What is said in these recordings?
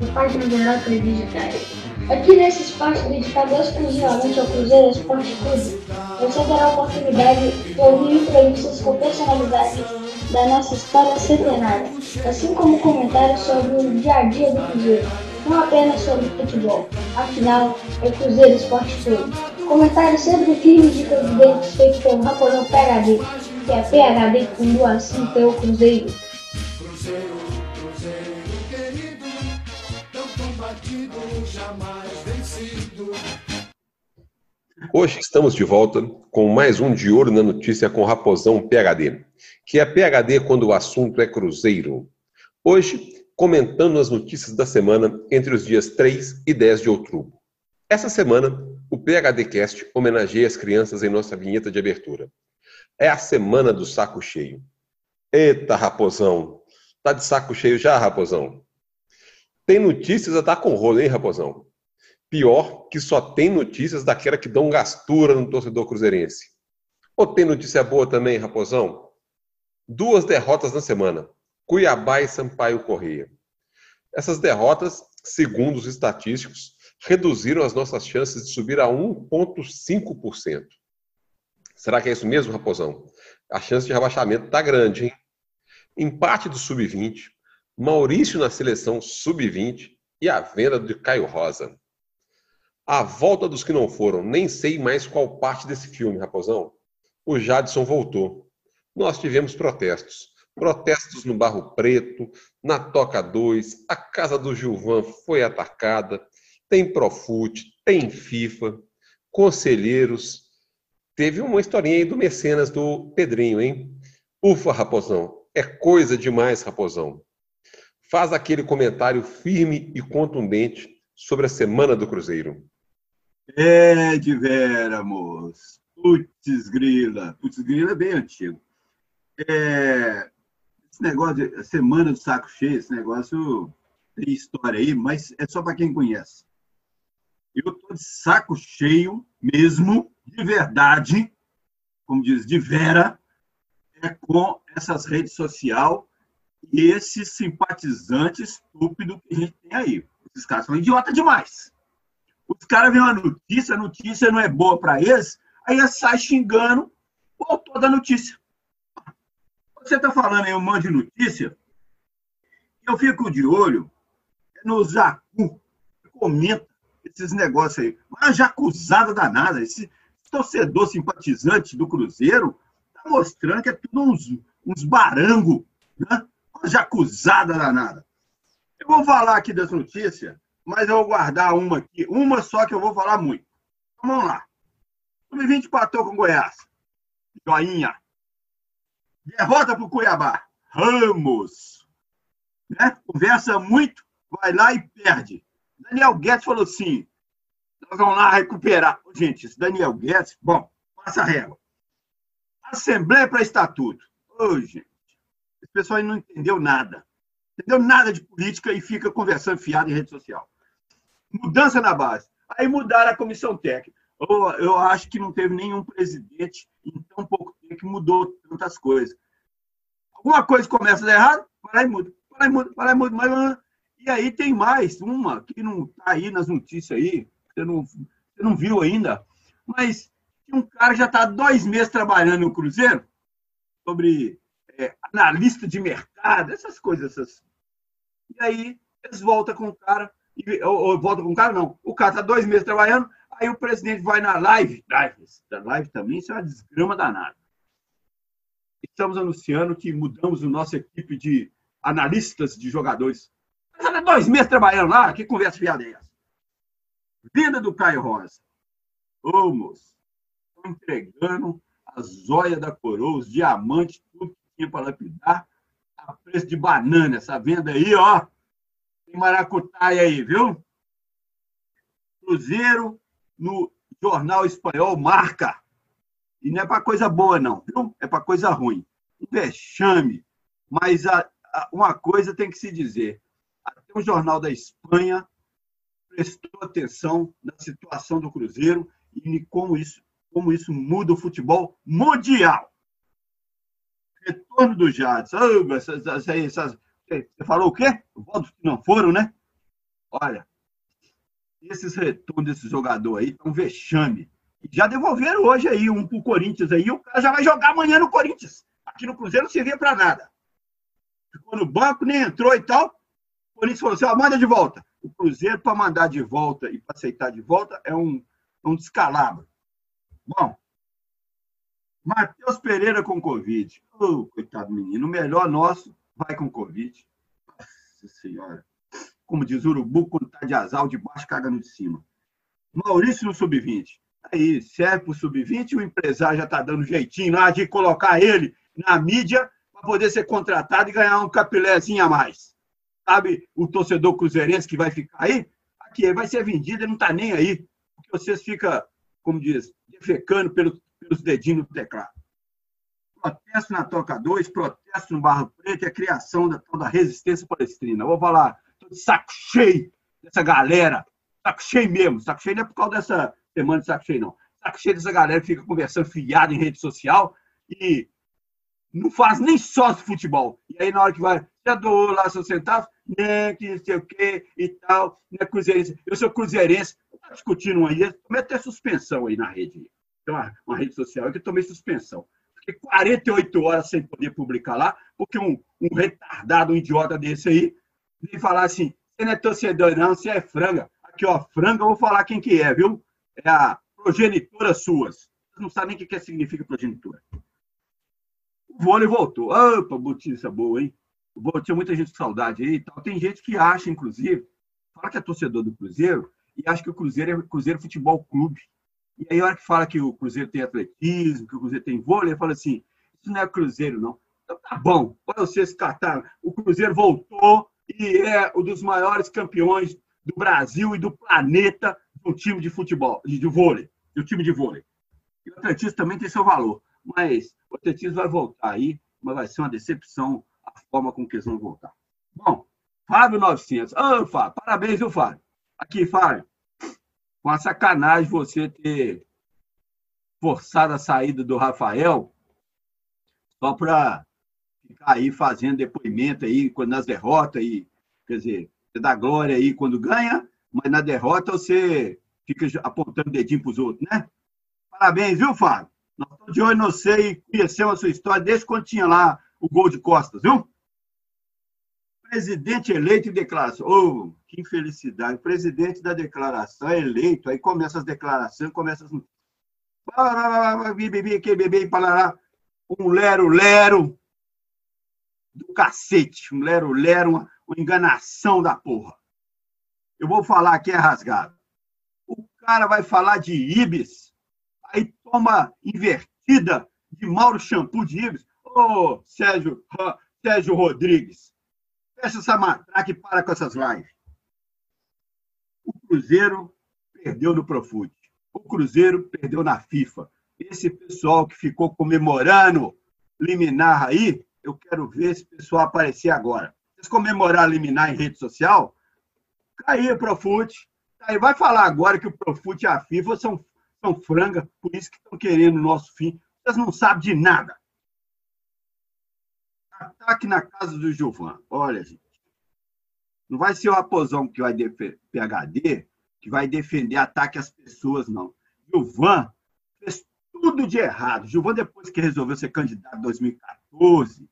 da página geral Creditário. Aqui nesse espaço dedicado exclusivamente ao Cruzeiro Esporte Clube, você terá a oportunidade de ouvir entrevistas com personalidades da nossa história centenária, assim como comentários sobre o dia a dia do Cruzeiro, não apenas sobre futebol. Afinal, é Cruzeiro Esporte Clube. Comentários sempre firmes e confidentes feitos pelo Raponão PHD, que é PHD com doação pelo Cruzeiro. Hoje estamos de volta com mais um De Ouro na Notícia com Raposão PHD, que é PHD quando o assunto é Cruzeiro. Hoje, comentando as notícias da semana entre os dias 3 e 10 de outubro. Essa semana, o PHD Cast homenageia as crianças em nossa vinheta de abertura. É a semana do saco cheio. Eita, Raposão! Tá de saco cheio já, Raposão? Tem notícias a dar com rolo, hein, Raposão? Pior que só tem notícias daquela que dão gastura no torcedor cruzeirense. Ou tem notícia boa também, Raposão? Duas derrotas na semana: Cuiabá e Sampaio Correia. Essas derrotas, segundo os estatísticos, reduziram as nossas chances de subir a 1,5%. Será que é isso mesmo, Raposão? A chance de rebaixamento está grande, hein? Empate do Sub-20, Maurício na seleção Sub-20 e a venda de Caio Rosa. A volta dos que não foram. Nem sei mais qual parte desse filme, Raposão. O Jadson voltou. Nós tivemos protestos. Protestos no Barro Preto, na Toca 2, a casa do Gilvan foi atacada, tem Profute, tem FIFA, conselheiros. Teve uma historinha aí do Mecenas do Pedrinho, hein? Ufa, Raposão, é coisa demais, Raposão. Faz aquele comentário firme e contundente sobre a semana do Cruzeiro. É de vera, moço. Putz grila. Putz grila é bem antigo. É, esse negócio de semana do saco cheio, esse negócio tem história aí, mas é só para quem conhece. Eu tô de saco cheio mesmo, de verdade, como diz, de vera, é com essas redes sociais e esses simpatizantes estúpidos que a gente tem aí. Esses caras são idiota demais. Os caras veem uma notícia, a notícia não é boa para eles, aí eles saem xingando o autor da notícia. Você está falando aí um monte de notícia, eu fico de olho no Zacu, comenta esses negócios aí. Uma jacuzada danada, esse torcedor simpatizante do Cruzeiro tá mostrando que é tudo uns, uns barango, né? Uma jacuzada danada. Eu vou falar aqui das notícias mas eu vou guardar uma aqui, uma só que eu vou falar muito. Então, vamos lá. Sub-20 empatou com Goiás. Joinha. Derrota para o Cuiabá. Ramos. Né? Conversa muito, vai lá e perde. Daniel Guedes falou assim: nós vamos lá recuperar. Gente, esse Daniel Guedes, bom, passa a régua. Assembleia para Estatuto. Gente, esse pessoal não entendeu nada. Entendeu nada de política e fica conversando fiado em rede social mudança na base. Aí mudaram a comissão técnica. Eu, eu acho que não teve nenhum presidente em tão pouco tempo que mudou tantas coisas. Alguma coisa começa a errado, lá e muda. Lá e muda, lá e muda. Mas, e aí tem mais uma que não está aí nas notícias aí, você não, você não viu ainda, mas um cara já está dois meses trabalhando no Cruzeiro sobre é, analista de mercado, essas coisas. Essas. E aí eles voltam com o cara e, ou, ou volta com o cara, não. O cara está dois meses trabalhando, aí o presidente vai na live. Live, live também, isso é uma desgrama danada. Estamos anunciando que mudamos a nossa equipe de analistas de jogadores. Mas dois meses trabalhando lá, que conversa fiada é essa? Venda do Caio Rosa. Ô, moço, entregando a zóia da coroa, os diamantes, tudo para lapidar, a preço de banana. Essa venda aí, ó, tem maracutaia aí, viu? Cruzeiro no jornal espanhol marca. E não é para coisa boa, não, viu? É para coisa ruim. Um vexame. Mas a, a, uma coisa tem que se dizer. Até o jornal da Espanha prestou atenção na situação do Cruzeiro e como isso, como isso muda o futebol mundial. Retorno do Jadson. Oh, essas, essas, essas você falou o quê? Votos que não foram, né? Olha, esses retornos desse jogador aí estão vexame. Já devolveram hoje aí um pro Corinthians aí, o cara já vai jogar amanhã no Corinthians. Aqui no Cruzeiro não servia para nada. Ficou no banco, nem entrou e tal. O Corinthians falou assim: ó, manda de volta. O Cruzeiro, para mandar de volta e para aceitar de volta, é um, é um descalabro. Bom, Matheus Pereira com Covid. Oh, coitado menino, o melhor nosso vai com Covid. Nossa Senhora. Como diz o Urubu, quando está de azar, de baixo caga no de cima. Maurício no sub-20. Aí, serve para o sub-20, o empresário já está dando jeitinho lá de colocar ele na mídia para poder ser contratado e ganhar um capilézinho a mais. Sabe o torcedor cruzeirense que vai ficar aí? Aqui, ele vai ser vendido, ele não está nem aí. Porque vocês ficam, como diz, defecando pelos, pelos dedinhos no teclado. Protesto na Toca 2, protesto no Barro Preto e a criação da tal da resistência palestrina. Eu vou falar, estou de saco cheio dessa galera. Saco cheio mesmo. Saco cheio não é por causa dessa semana de saco cheio, não. Saco cheio dessa galera que fica conversando fiado em rede social e não faz nem sócio de futebol. E aí, na hora que vai, já doou lá seus centavos, né, que não sei o quê e tal, né, cruzeirense. Eu sou cruzeirense, tá discutindo aí, tomei até suspensão aí na rede. Tem uma, uma rede social que eu tomei suspensão. Fiquei 48 horas sem poder publicar lá, porque um, um retardado, um idiota desse aí, vem falar assim, você não é torcedor não, você é franga. Aqui, ó, franga, eu vou falar quem que é, viu? É a progenitora suas. Não sabem nem o que significa progenitora. O vôlei voltou. Opa, notícia boa, hein? Tinha muita gente com saudade aí e tal. Tem gente que acha, inclusive, fala que é torcedor do Cruzeiro e acha que o Cruzeiro é Cruzeiro Futebol Clube. E aí, a hora que fala que o Cruzeiro tem atletismo, que o Cruzeiro tem vôlei, fala assim: isso não é Cruzeiro, não. Então tá bom, para vocês cataram. O Cruzeiro voltou e é um dos maiores campeões do Brasil e do planeta do time de futebol, de, de vôlei, do time de vôlei. E o atletismo também tem seu valor. Mas o atletismo vai voltar aí, mas vai ser uma decepção a forma com que eles vão voltar. Bom, Fábio 900. Ô, Fábio, parabéns, viu, Fábio? Aqui, Fábio. Com a sacanagem você ter forçado a saída do Rafael só para ficar aí fazendo depoimento aí quando nas derrotas e quer dizer, você dá glória aí quando ganha, mas na derrota você fica apontando dedinho para os outros, né? Parabéns, viu, Fábio? Nós estamos de olho no você e conhecemos a sua história desde quando tinha lá o gol de costas, viu? Presidente eleito e declaração. Oh, que infelicidade. Presidente da declaração é eleito, aí começa as declarações, começa as. Um lero-lero do cacete. Um lero-lero, uma, uma enganação da porra. Eu vou falar aqui é rasgado. O cara vai falar de Ibis aí toma invertida de Mauro Shampoo de Ibis. Ô, oh, Sérgio, Sérgio Rodrigues, fecha essa matraca e para com essas lives. O Cruzeiro perdeu no Profute. O Cruzeiro perdeu na FIFA. Esse pessoal que ficou comemorando liminar aí, eu quero ver esse pessoal aparecer agora. Vocês comemorar liminar em rede social? O Profute. Aí vai falar agora que o Profute e a FIFA são são franga, por isso que estão querendo o nosso fim. Vocês não sabem de nada. Ataque na casa do Gilvan. Olha, gente. Não vai ser o Raposão que vai defender PHD, que vai defender ataque às pessoas, não. Gilvan fez tudo de errado. Gilvan, depois que resolveu ser candidato em 2014,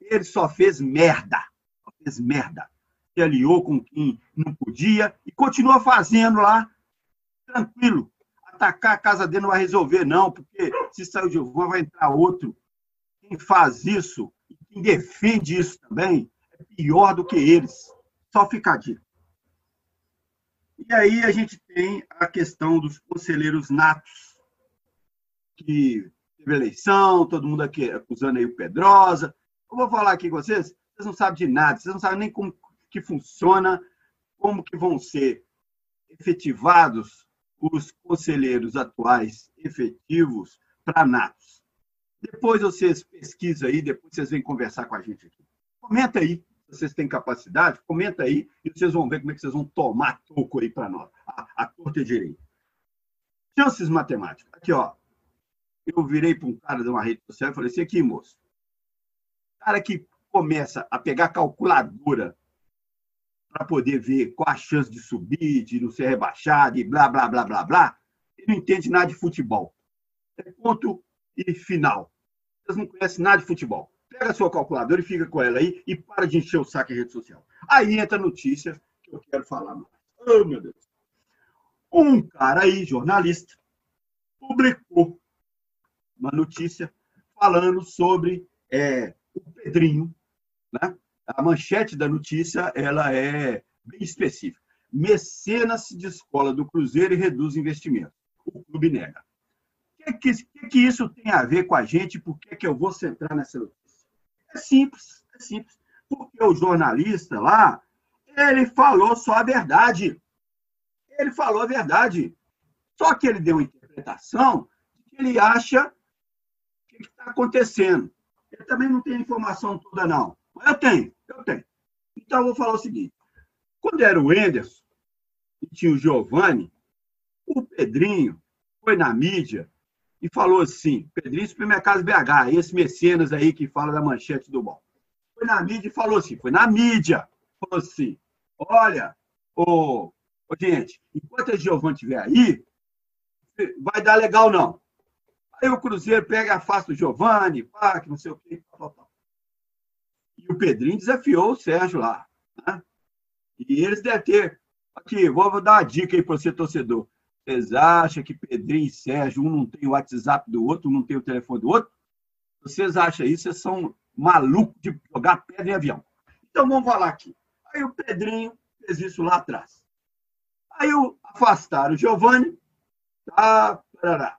ele só fez merda. Só fez merda. Se aliou com quem não podia e continua fazendo lá, tranquilo atacar a casa dele não vai resolver, não, porque se sair o Gilvan, vai entrar outro. Quem faz isso, quem defende isso também, é pior do que eles. Só fica aqui. E aí a gente tem a questão dos conselheiros natos, que teve eleição, todo mundo aqui acusando aí o Pedrosa. Eu vou falar aqui com vocês, vocês não sabem de nada, vocês não sabem nem como que funciona, como que vão ser efetivados os conselheiros atuais efetivos para natos. Depois vocês pesquisam aí, depois vocês vêm conversar com a gente aqui. Comenta aí, se vocês têm capacidade, comenta aí e vocês vão ver como é que vocês vão tomar toco aí para nós, a, a torta direita. Chances matemáticas. Aqui, ó. Eu virei para um cara de uma rede social e falei assim, aqui, moço. Cara que começa a pegar calculadora para poder ver qual a chance de subir, de não ser rebaixado e blá, blá, blá, blá, blá. Ele não entende nada de futebol. É ponto e final. Vocês não conhecem nada de futebol. Pega a sua calculadora e fica com ela aí e para de encher o saco em rede social. Aí entra a notícia que eu quero falar mais. Oh, meu Deus. Um cara aí, jornalista, publicou uma notícia falando sobre é, o Pedrinho. Né? A manchete da notícia ela é bem específica. Mecenas de escola do Cruzeiro e reduz investimento. O clube nega. Que, que, que, isso tem a ver com a gente? Por que, que eu vou centrar nessa notícia? É simples, é simples. Porque o jornalista lá, ele falou só a verdade. Ele falou a verdade. Só que ele deu uma interpretação que ele acha que está acontecendo. Ele também não a informação toda, não. Mas eu tenho, eu tenho. Então, eu vou falar o seguinte. Quando era o Enderson e tinha o Giovanni, o Pedrinho foi na mídia e falou assim, Pedrinho Supermercados BH, esse mecenas aí que fala da manchete do bom. Foi na mídia e falou assim, foi na mídia, falou assim, olha, ô, ô gente, enquanto a Giovanni estiver aí, vai dar legal não. Aí o Cruzeiro pega a face do Giovanni, pá, que não sei o quê, pá, pá. E o Pedrinho desafiou o Sérgio lá. Né? E eles devem ter. Aqui, vou dar uma dica aí para você, torcedor. Vocês acham que Pedrinho e Sérgio, um não tem o WhatsApp do outro, um não tem o telefone do outro? Vocês acham isso? Vocês são malucos de jogar pedra em avião. Então vamos falar aqui. Aí o Pedrinho fez isso lá atrás. Aí o, afastaram o Giovanni. Tá, parará.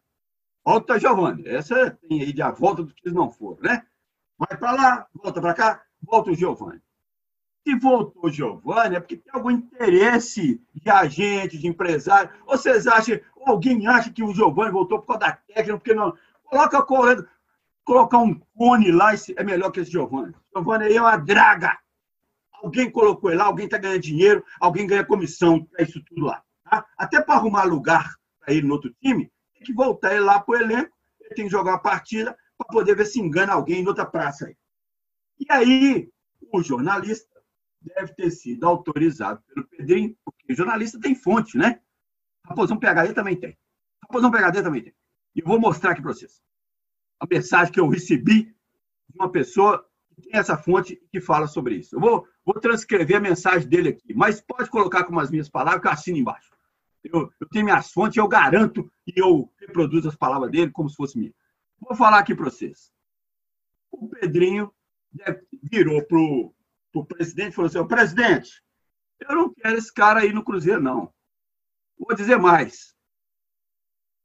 Volta, Giovanni. Essa tem aí de a volta do que não foram, né? Vai para lá, volta para cá, volta o Giovanni. Se voltou o Giovanni, é porque tem algum interesse de agente, de empresário. Vocês acham, alguém acha que o Giovanni voltou por causa da técnica, porque não. Coloca correndo, colocar um cone lá é melhor que esse Giovanni. Giovanni aí é uma draga. Alguém colocou ele lá, alguém está ganhando dinheiro, alguém ganha comissão para isso tudo lá. Tá? Até para arrumar lugar para ele no outro time, tem que voltar ele lá para o elenco, ele tem que jogar uma partida para poder ver se engana alguém em outra praça aí. E aí, o jornalista deve ter sido autorizado pelo Pedrinho, porque jornalista tem fonte, né? Raposão PHD também tem. Raposão PHD também tem. E vou mostrar aqui para vocês. A mensagem que eu recebi de uma pessoa que tem essa fonte que fala sobre isso. Eu vou, vou transcrever a mensagem dele aqui, mas pode colocar com as minhas palavras que eu assino embaixo. Eu, eu tenho minhas fontes, eu garanto e eu reproduzo as palavras dele como se fosse minha. Vou falar aqui para vocês. O Pedrinho virou para o presidente e falou assim: presidente, eu não quero esse cara aí no Cruzeiro, não. Vou dizer mais.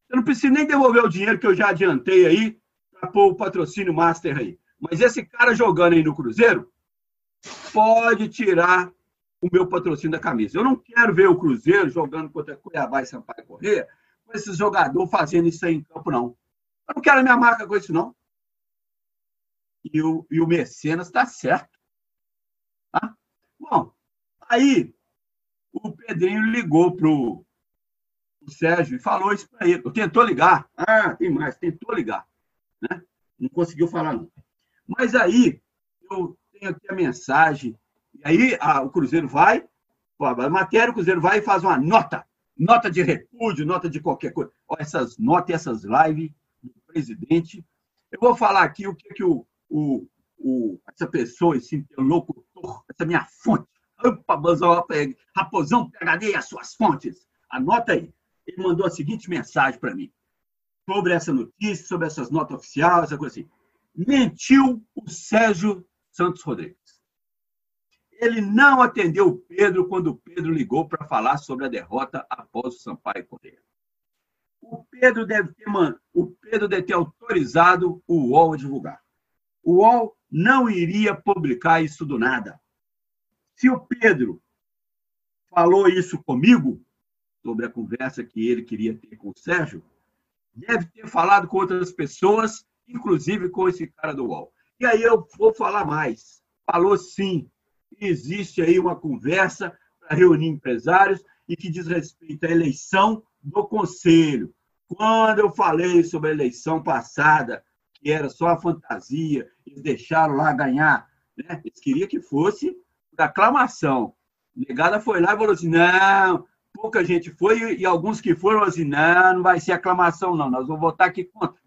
Eu não preciso nem devolver o dinheiro que eu já adiantei aí para pôr o patrocínio master aí. Mas esse cara jogando aí no Cruzeiro pode tirar o meu patrocínio da camisa. Eu não quero ver o Cruzeiro jogando contra Cuiabá e Sampaio Corrêa com esse jogador fazendo isso aí em campo, não. Eu não quero minha marca com isso, não. E o, e o Mecenas está certo. Tá? Bom, aí o Pedrinho ligou para o Sérgio e falou isso para ele. Tentou ligar. Ah, tem mais, tentou ligar. Né? Não conseguiu falar, não. Mas aí eu tenho aqui a mensagem. E aí a, o Cruzeiro vai, a matéria, o Cruzeiro vai e faz uma nota. Nota de repúdio, nota de qualquer coisa. Olha, essas notas e essas lives do presidente. Eu vou falar aqui o que, que o, o, o, essa pessoa, esse interlocutor, essa minha fonte, opa, Raposão PHD as suas fontes. Anota aí. Ele mandou a seguinte mensagem para mim sobre essa notícia, sobre essas notas oficiais, essa coisa assim. Mentiu o Sérgio Santos Rodrigues. Ele não atendeu o Pedro quando o Pedro ligou para falar sobre a derrota após o Sampaio Correia. O Pedro deve ter, mano, o Pedro deve ter autorizado o UOL a divulgar. O UOL não iria publicar isso do nada. Se o Pedro falou isso comigo, sobre a conversa que ele queria ter com o Sérgio, deve ter falado com outras pessoas, inclusive com esse cara do UOL. E aí eu vou falar mais. Falou sim, existe aí uma conversa para reunir empresários e que diz respeito à eleição do conselho. Quando eu falei sobre a eleição passada, que era só a fantasia, eles deixaram lá ganhar, né? eles queriam que fosse por aclamação. Negada foi lá e falou assim: não, pouca gente foi e alguns que foram assim: não, não vai ser aclamação, não, nós vamos votar aqui contra.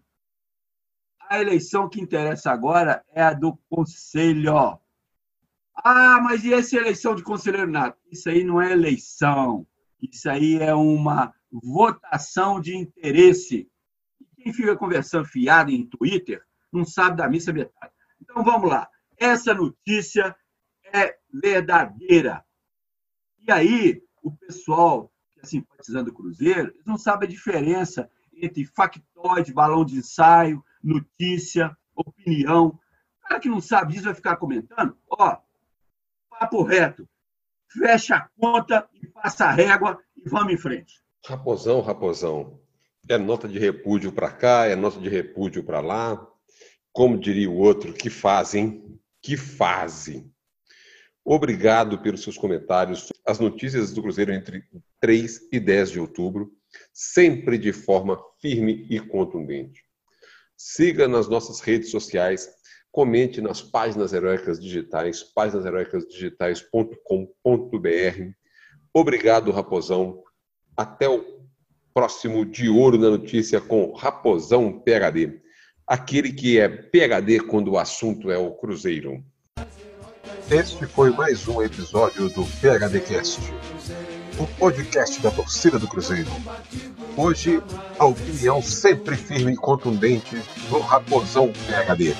A eleição que interessa agora é a do conselho. Ah, mas e essa eleição de conselheiro nato? Isso aí não é eleição. Isso aí é uma votação de interesse. Quem fica conversando fiado em Twitter não sabe da missa metade. Então vamos lá. Essa notícia é verdadeira. E aí, o pessoal que é simpatizando o Cruzeiro, eles não sabem a diferença entre factoide, balão de ensaio, notícia, opinião. O cara que não sabe disso vai ficar comentando. Ó, papo reto. Fecha a conta e passa a régua e vamos em frente. Raposão, raposão. É nota de repúdio para cá, é nota de repúdio para lá. Como diria o outro, que fazem, que fazem. Obrigado pelos seus comentários. As notícias do Cruzeiro entre 3 e 10 de outubro, sempre de forma firme e contundente. Siga nas nossas redes sociais, comente nas páginas heróicas digitais, páginasheroicasdigitais.com.br. Obrigado, Raposão. Até o próximo De Ouro na Notícia com Raposão PHD. Aquele que é PHD quando o assunto é o Cruzeiro. Este foi mais um episódio do PHDcast, o podcast da torcida do Cruzeiro. Hoje, a opinião sempre firme e contundente do Raposão PHD.